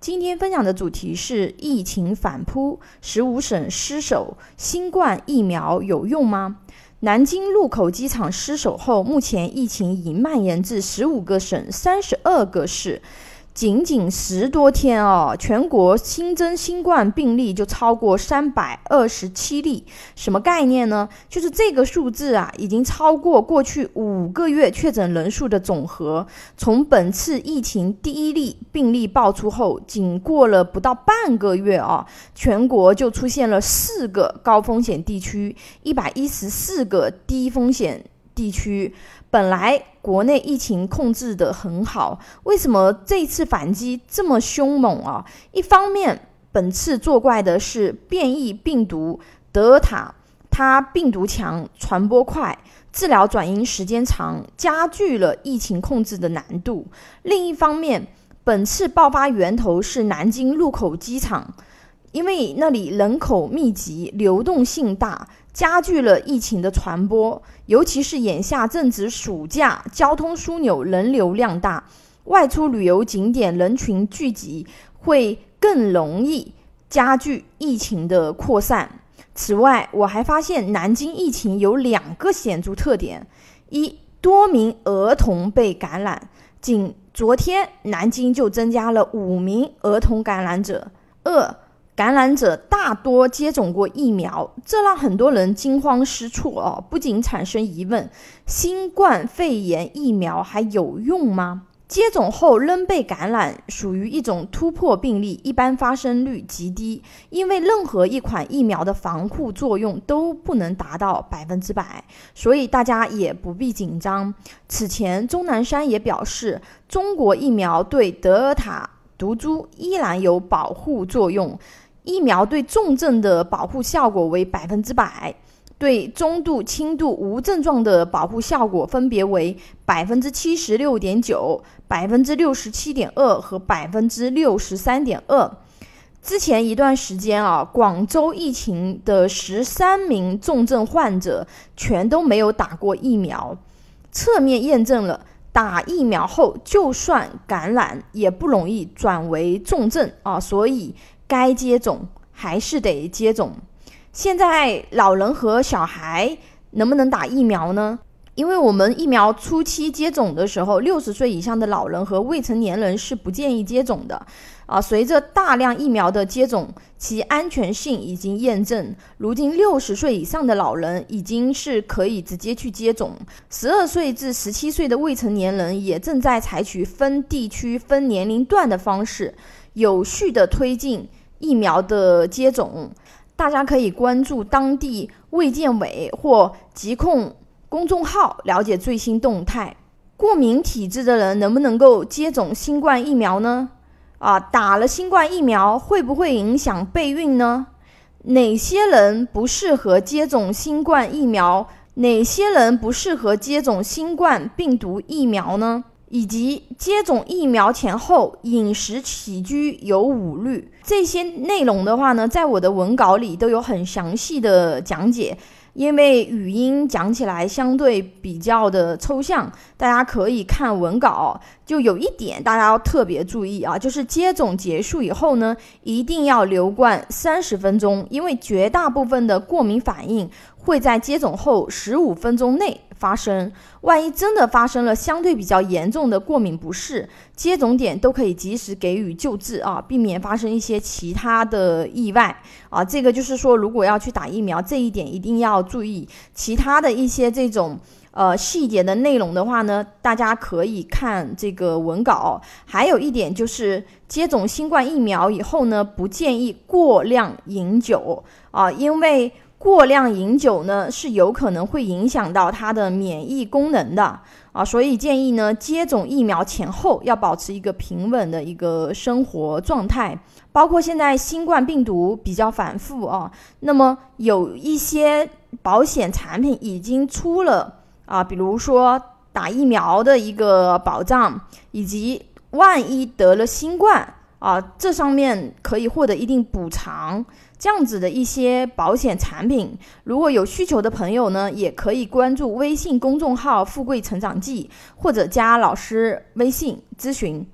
今天分享的主题是疫情反扑，十五省失守，新冠疫苗有用吗？南京禄口机场失守后，目前疫情已蔓延至十五个省、三十二个市。仅仅十多天哦，全国新增新冠病例就超过三百二十七例，什么概念呢？就是这个数字啊，已经超过过去五个月确诊人数的总和。从本次疫情第一例病例爆出后，仅过了不到半个月啊，全国就出现了四个高风险地区，一百一十四个低风险地区。本来国内疫情控制得很好，为什么这次反击这么凶猛啊？一方面，本次作怪的是变异病毒德尔塔，它病毒强、传播快、治疗转阴时间长，加剧了疫情控制的难度。另一方面，本次爆发源头是南京禄口机场，因为那里人口密集、流动性大。加剧了疫情的传播，尤其是眼下正值暑假，交通枢纽人流量大，外出旅游景点人群聚集，会更容易加剧疫情的扩散。此外，我还发现南京疫情有两个显著特点：一，多名儿童被感染，仅昨天南京就增加了五名儿童感染者；二。感染者大多接种过疫苗，这让很多人惊慌失措哦，不仅产生疑问：新冠肺炎疫苗还有用吗？接种后仍被感染，属于一种突破病例，一般发生率极低。因为任何一款疫苗的防护作用都不能达到百分之百，所以大家也不必紧张。此前，钟南山也表示，中国疫苗对德尔塔毒株依然有保护作用。疫苗对重症的保护效果为百分之百，对中度、轻度无症状的保护效果分别为百分之七十六点九、百分之六十七点二和百分之六十三点二。之前一段时间啊，广州疫情的十三名重症患者全都没有打过疫苗，侧面验证了打疫苗后就算感染也不容易转为重症啊，所以。该接种还是得接种。现在老人和小孩能不能打疫苗呢？因为我们疫苗初期接种的时候，六十岁以上的老人和未成年人是不建议接种的。啊，随着大量疫苗的接种，其安全性已经验证。如今六十岁以上的老人已经是可以直接去接种，十二岁至十七岁的未成年人也正在采取分地区、分年龄段的方式，有序的推进。疫苗的接种，大家可以关注当地卫健委或疾控公众号了解最新动态。过敏体质的人能不能够接种新冠疫苗呢？啊，打了新冠疫苗会不会影响备孕呢？哪些人不适合接种新冠疫苗？哪些人不适合接种新冠病毒疫苗呢？以及接种疫苗前后饮食起居有五律，这些内容的话呢，在我的文稿里都有很详细的讲解。因为语音讲起来相对比较的抽象，大家可以看文稿。就有一点大家要特别注意啊，就是接种结束以后呢，一定要留观三十分钟，因为绝大部分的过敏反应会在接种后十五分钟内。发生，万一真的发生了相对比较严重的过敏不适，接种点都可以及时给予救治啊，避免发生一些其他的意外啊。这个就是说，如果要去打疫苗，这一点一定要注意。其他的一些这种呃细节的内容的话呢，大家可以看这个文稿。还有一点就是，接种新冠疫苗以后呢，不建议过量饮酒啊，因为。过量饮酒呢，是有可能会影响到他的免疫功能的啊，所以建议呢，接种疫苗前后要保持一个平稳的一个生活状态。包括现在新冠病毒比较反复啊，那么有一些保险产品已经出了啊，比如说打疫苗的一个保障，以及万一得了新冠。啊，这上面可以获得一定补偿，这样子的一些保险产品，如果有需求的朋友呢，也可以关注微信公众号“富贵成长记”或者加老师微信咨询。